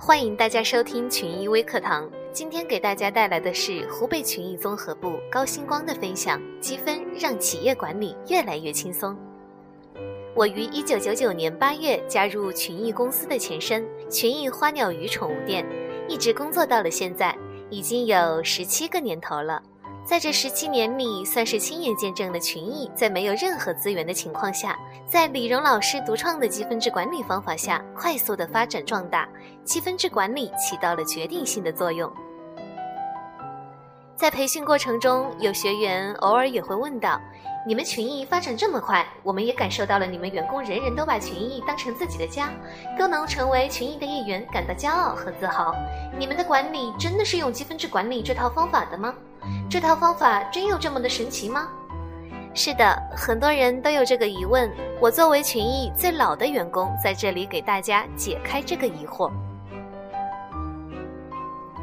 欢迎大家收听群益微课堂。今天给大家带来的是湖北群益综合部高星光的分享：积分让企业管理越来越轻松。我于一九九九年八月加入群益公司的前身群益花鸟鱼宠物店，一直工作到了现在，已经有十七个年头了。在这十七年里，算是亲眼见证了群益在没有任何资源的情况下，在李荣老师独创的积分制管理方法下，快速的发展壮大。积分制管理起到了决定性的作用。在培训过程中，有学员偶尔也会问到：“你们群益发展这么快，我们也感受到了你们员工人人都把群益当成自己的家，都能成为群益的一员，感到骄傲和自豪。你们的管理真的是用积分制管理这套方法的吗？”这套方法真有这么的神奇吗？是的，很多人都有这个疑问。我作为群益最老的员工，在这里给大家解开这个疑惑。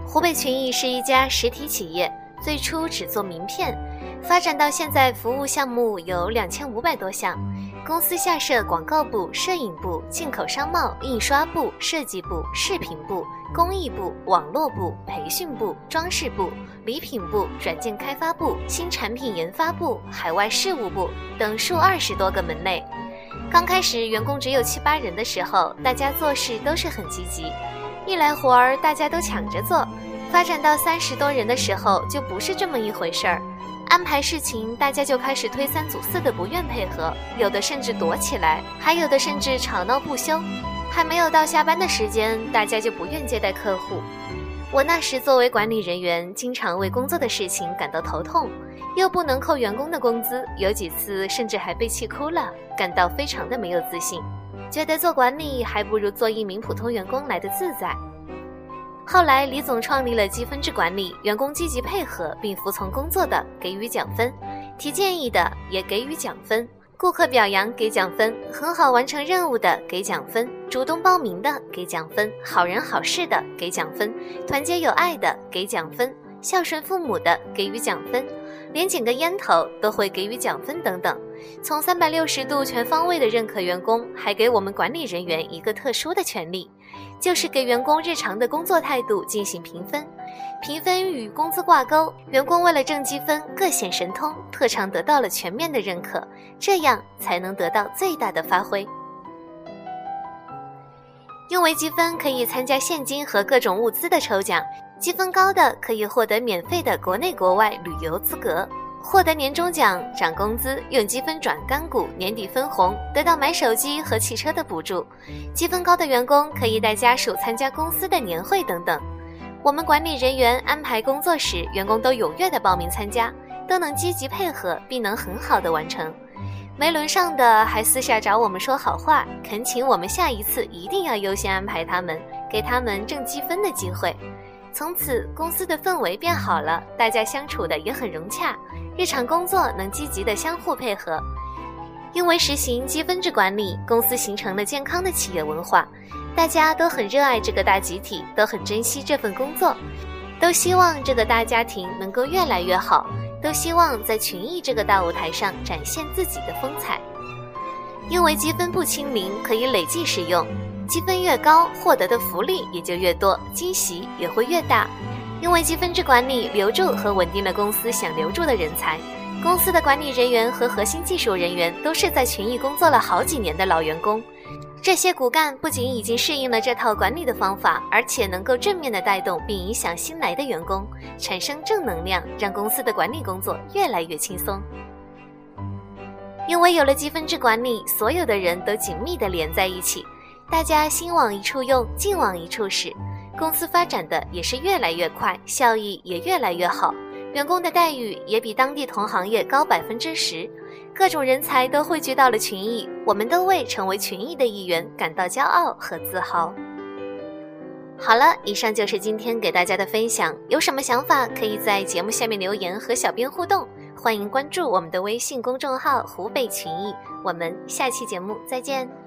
湖北群益是一家实体企业，最初只做名片，发展到现在，服务项目有两千五百多项。公司下设广告部、摄影部、进口商贸、印刷部、设计部、视频部、工艺部、网络部、培训部、装饰部、礼品部、软件开发部、新产品研发部、海外事务部等数二十多个门类。刚开始员工只有七八人的时候，大家做事都是很积极，一来活儿大家都抢着做。发展到三十多人的时候，就不是这么一回事儿。安排事情，大家就开始推三阻四的，不愿配合，有的甚至躲起来，还有的甚至吵闹不休。还没有到下班的时间，大家就不愿接待客户。我那时作为管理人员，经常为工作的事情感到头痛，又不能扣员工的工资，有几次甚至还被气哭了，感到非常的没有自信，觉得做管理还不如做一名普通员工来的自在。后来，李总创立了积分制管理，员工积极配合并服从工作的给予奖分，提建议的也给予奖分，顾客表扬给奖分，很好完成任务的给奖分，主动报名的给奖分，好人好事的给奖分，团结友爱的给奖分，孝顺父母的给予奖分，连捡个烟头都会给予奖分等等。从三百六十度全方位的认可员工，还给我们管理人员一个特殊的权利。就是给员工日常的工作态度进行评分，评分与工资挂钩，员工为了挣积分各显神通，特长得到了全面的认可，这样才能得到最大的发挥。因为积分可以参加现金和各种物资的抽奖，积分高的可以获得免费的国内国外旅游资格。获得年终奖、涨工资、用积分转干股、年底分红，得到买手机和汽车的补助。积分高的员工可以带家属参加公司的年会等等。我们管理人员安排工作时，员工都踊跃的报名参加，都能积极配合，并能很好的完成。没轮上的还私下找我们说好话，恳请我们下一次一定要优先安排他们，给他们挣积分的机会。从此，公司的氛围变好了，大家相处的也很融洽，日常工作能积极的相互配合。因为实行积分制管理，公司形成了健康的企业文化，大家都很热爱这个大集体，都很珍惜这份工作，都希望这个大家庭能够越来越好，都希望在群艺这个大舞台上展现自己的风采。因为积分不清零，可以累计使用。积分越高，获得的福利也就越多，惊喜也会越大。因为积分制管理留住和稳定了公司想留住的人才，公司的管理人员和核心技术人员都是在群益工作了好几年的老员工。这些骨干不仅已经适应了这套管理的方法，而且能够正面的带动并影响新来的员工，产生正能量，让公司的管理工作越来越轻松。因为有了积分制管理，所有的人都紧密的连在一起。大家心往一处用，劲往一处使，公司发展的也是越来越快，效益也越来越好，员工的待遇也比当地同行业高百分之十，各种人才都汇聚到了群益，我们都为成为群益的一员感到骄傲和自豪。好了，以上就是今天给大家的分享，有什么想法可以在节目下面留言和小编互动，欢迎关注我们的微信公众号“湖北群益”，我们下期节目再见。